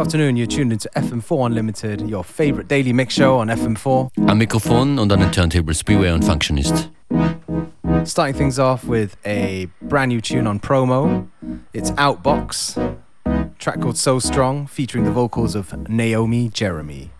afternoon. You're tuned into FM4 Unlimited, your favorite daily mix show on FM4. Am Mikrofon und an den Turntables Beware und Functionist. Starting things off with a brand new tune on promo. It's Outbox, track called So Strong, featuring the vocals of Naomi Jeremy.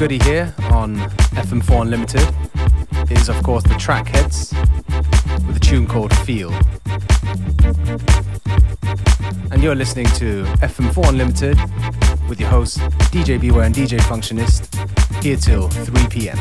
Goodie here on FM4 Unlimited is, of course, the track Trackheads with a tune called Feel. And you're listening to FM4 Unlimited with your hosts DJ Beware and DJ Functionist here till 3 p.m.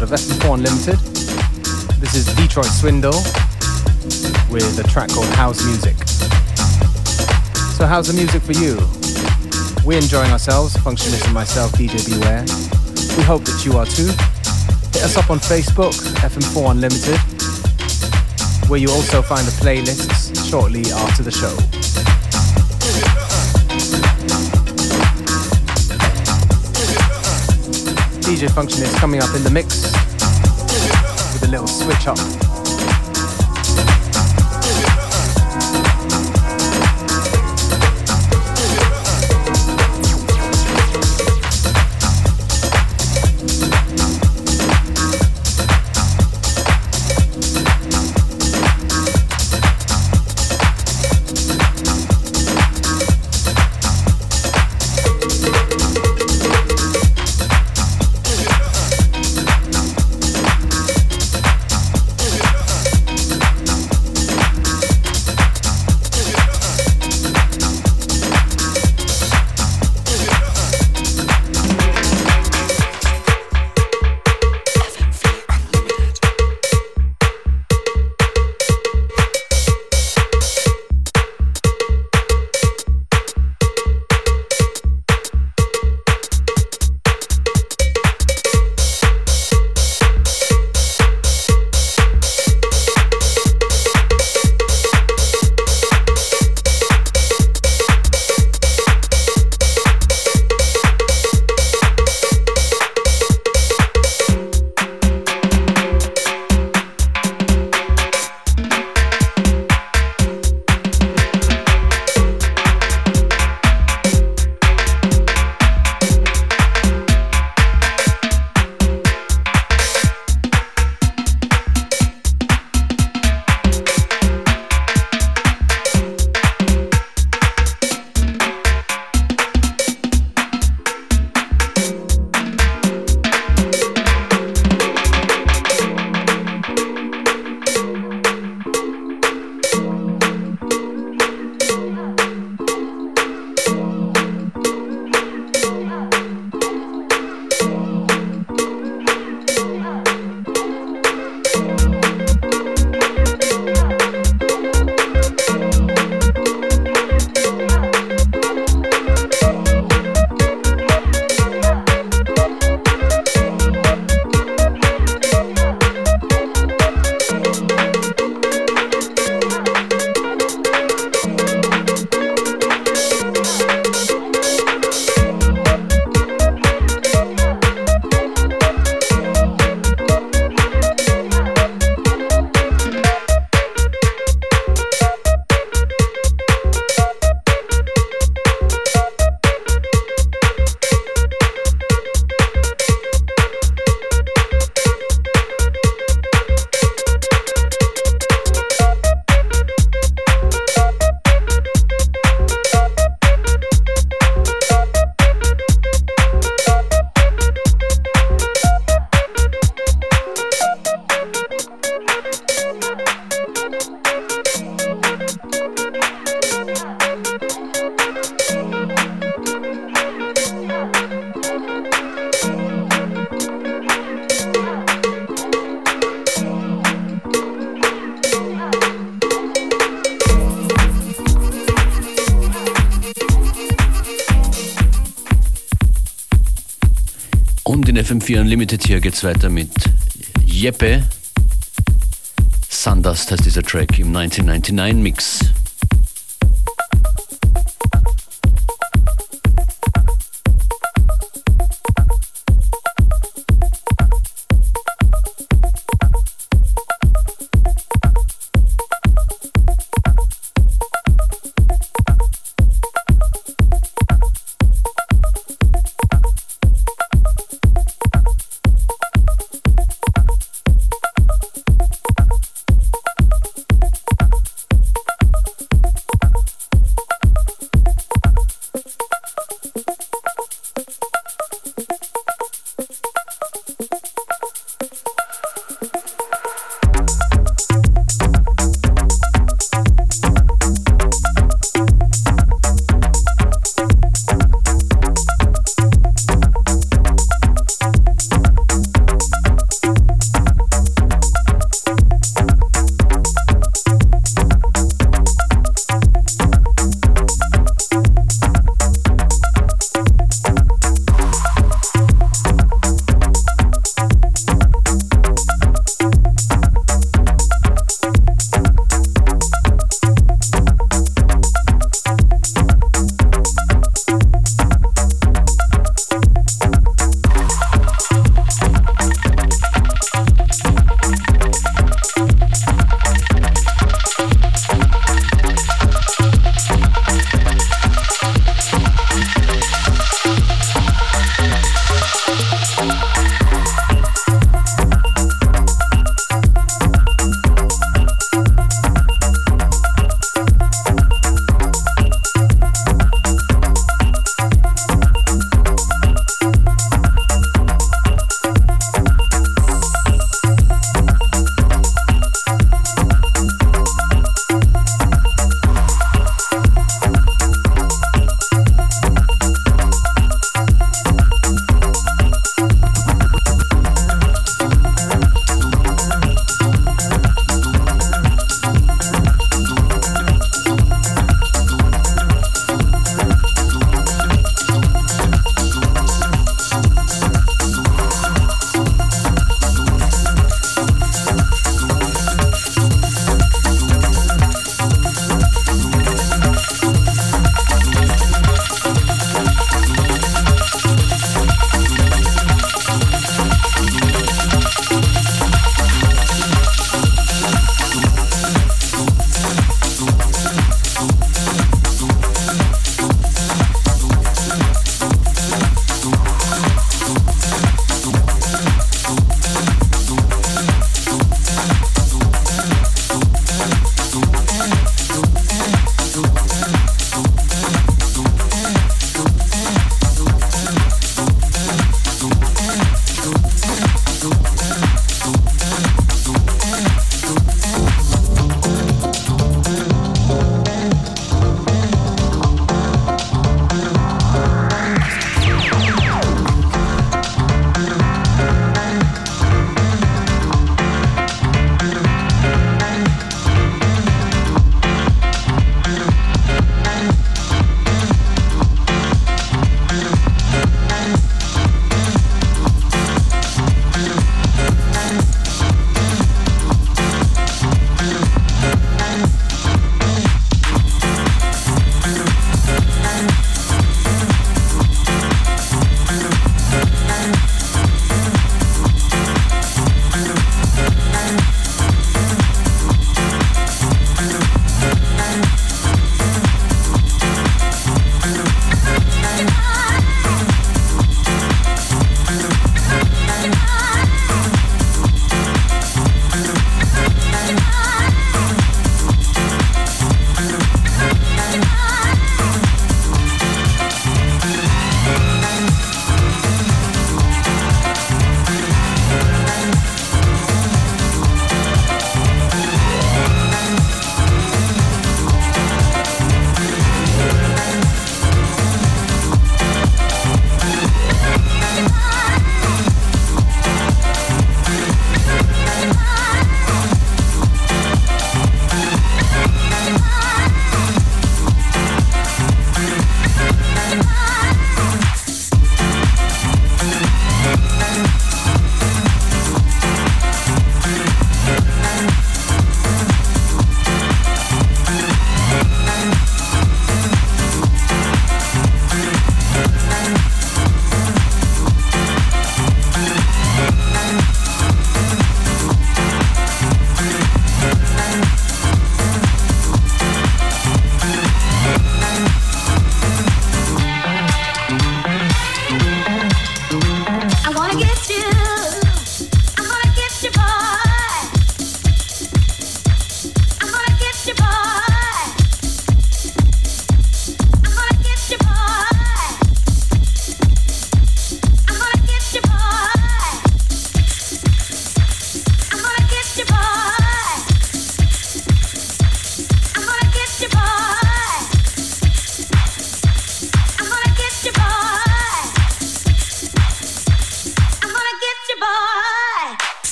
episode of FM4 Unlimited. This is Detroit Swindle with a track called How's Music. So, how's the music for you? We're enjoying ourselves, Functionist and myself, DJ Beware. We hope that you are too. Hit us up on Facebook, FM4 Unlimited, where you also find the playlists shortly after the show. DJ Functionist coming up in the mix switch up. Hier geht's weiter mit Jeppe. Sundust heißt dieser Track im 1999 Mix.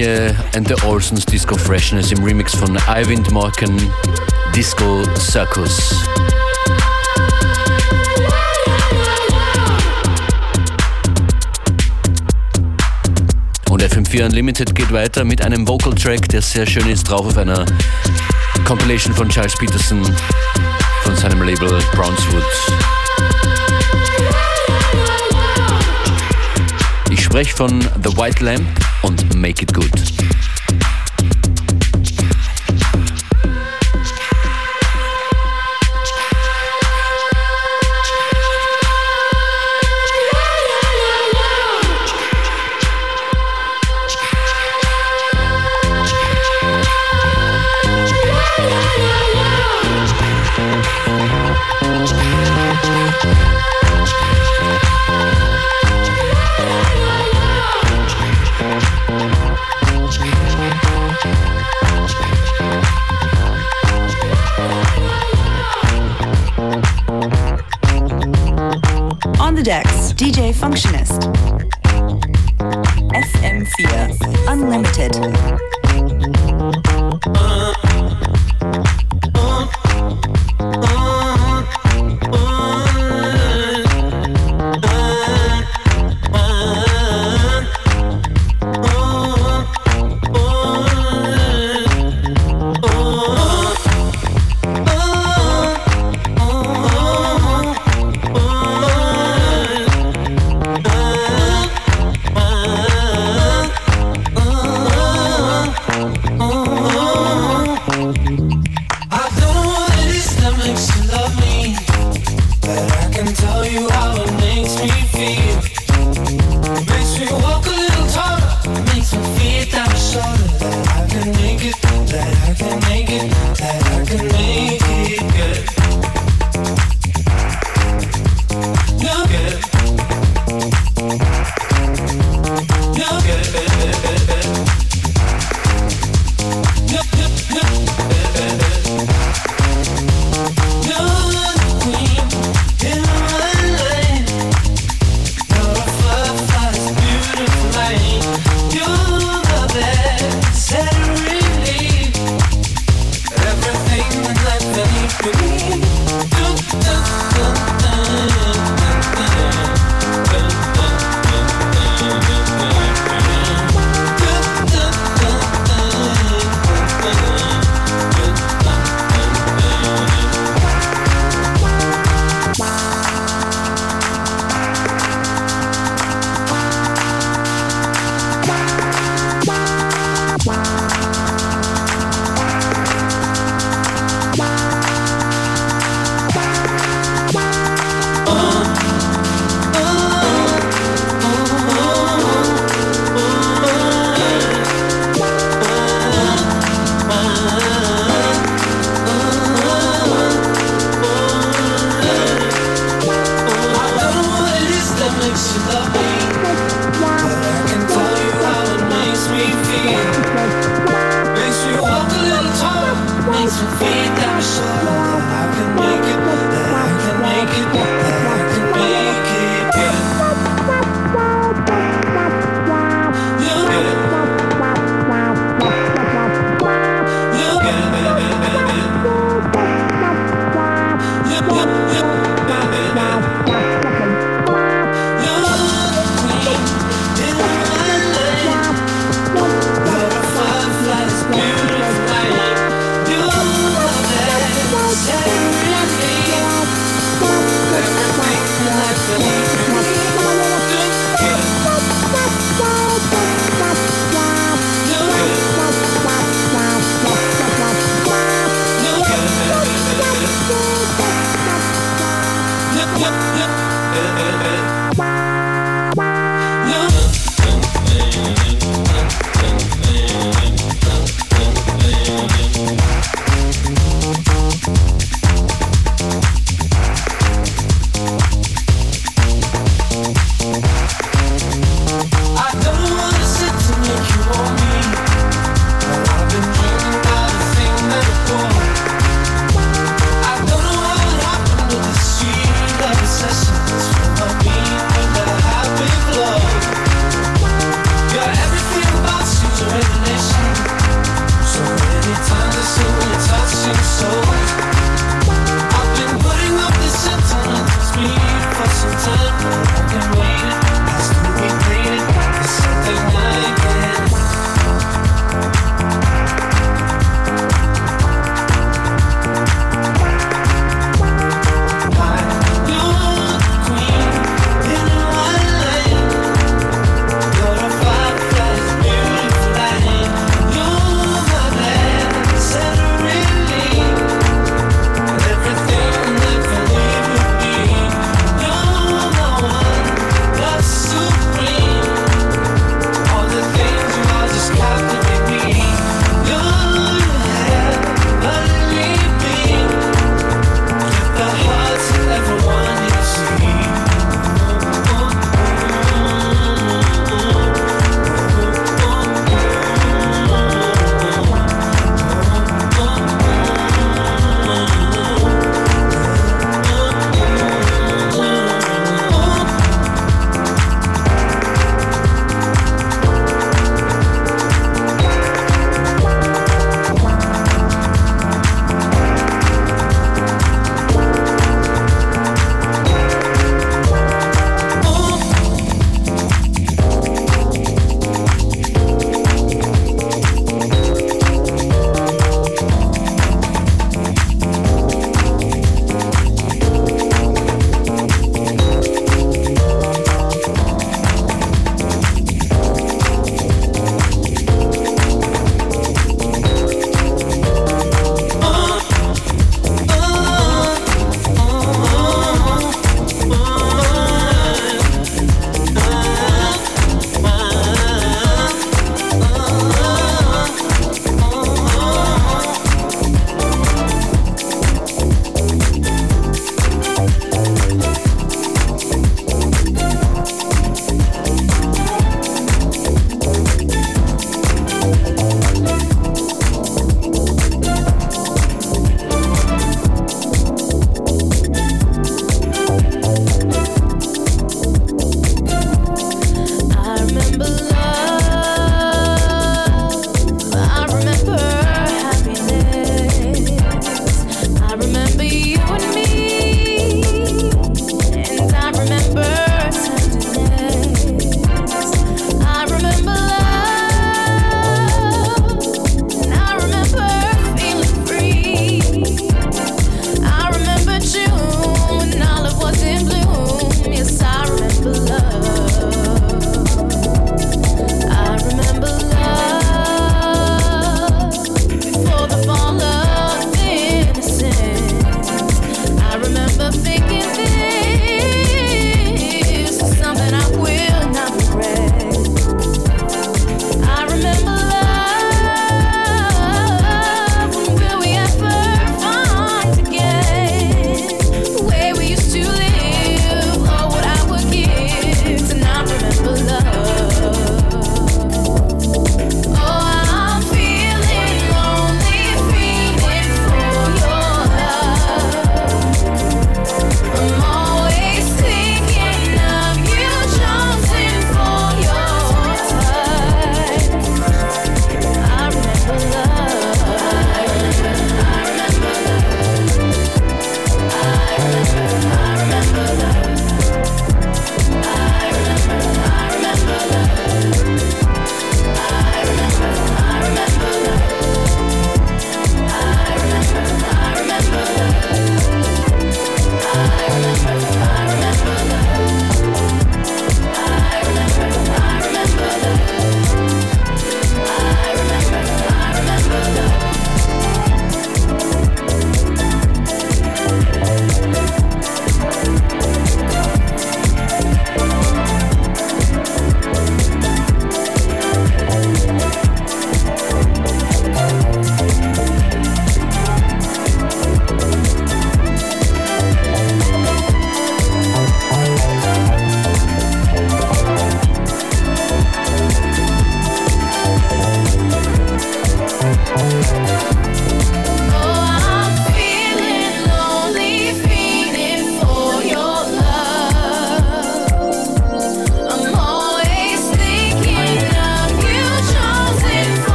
Toteria and the Olsons Disco Freshness im Remix von Eivind Morken Disco Circus. Und FM4 Unlimited geht weiter mit einem Vocal Track, der sehr schön ist, drauf auf einer Compilation von Charles Peterson von seinem Label Brownswood. Ich spreche von The White Lamp und Make It Good. DJ Functionist.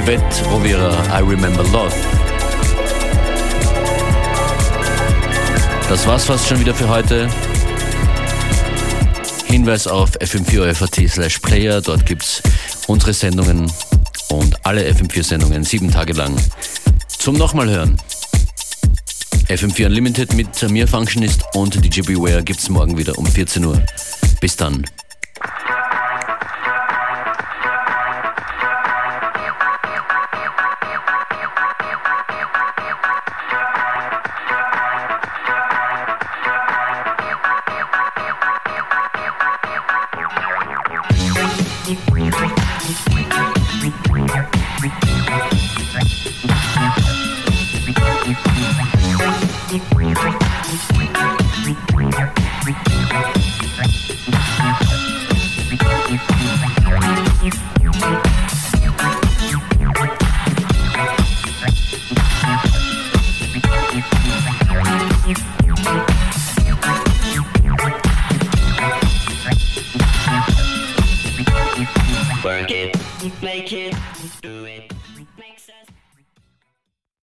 Yvette Rovira, I Remember Love. Das war's fast schon wieder für heute. Hinweis auf fm4.at slash player. Dort gibt's unsere Sendungen und alle FM4-Sendungen sieben Tage lang zum nochmal hören. FM4 Unlimited mit mir Functionist und DJ Beware gibt's morgen wieder um 14 Uhr. Bis dann.